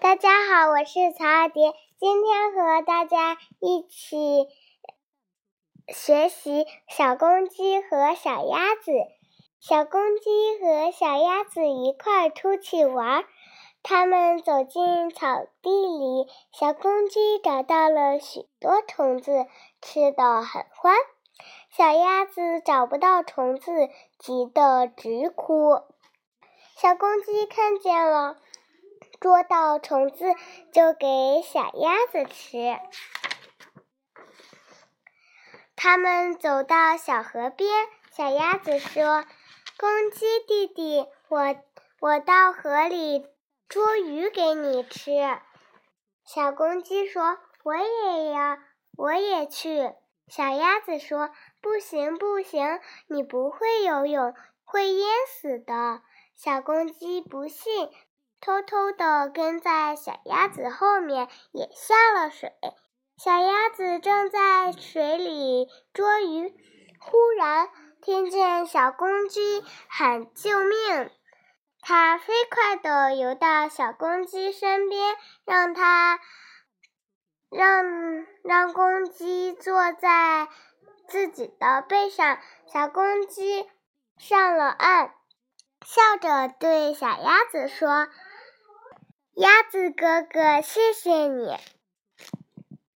大家好，我是曹二蝶，今天和大家一起学习小公鸡和小鸭子。小公鸡和小鸭子一块出去玩，它们走进草地里，小公鸡找到了许多虫子，吃的很欢。小鸭子找不到虫子，急得直哭。小公鸡看见了。捉到虫子就给小鸭子吃。他们走到小河边，小鸭子说：“公鸡弟弟，我我到河里捉鱼给你吃。”小公鸡说：“我也要，我也去。”小鸭子说：“不行不行，你不会游泳，会淹死的。”小公鸡不信。偷偷地跟在小鸭子后面，也下了水。小鸭子正在水里捉鱼，忽然听见小公鸡喊救命。它飞快地游到小公鸡身边，让它让让公鸡坐在自己的背上。小公鸡上了岸，笑着对小鸭子说。鸭子哥哥，谢谢你。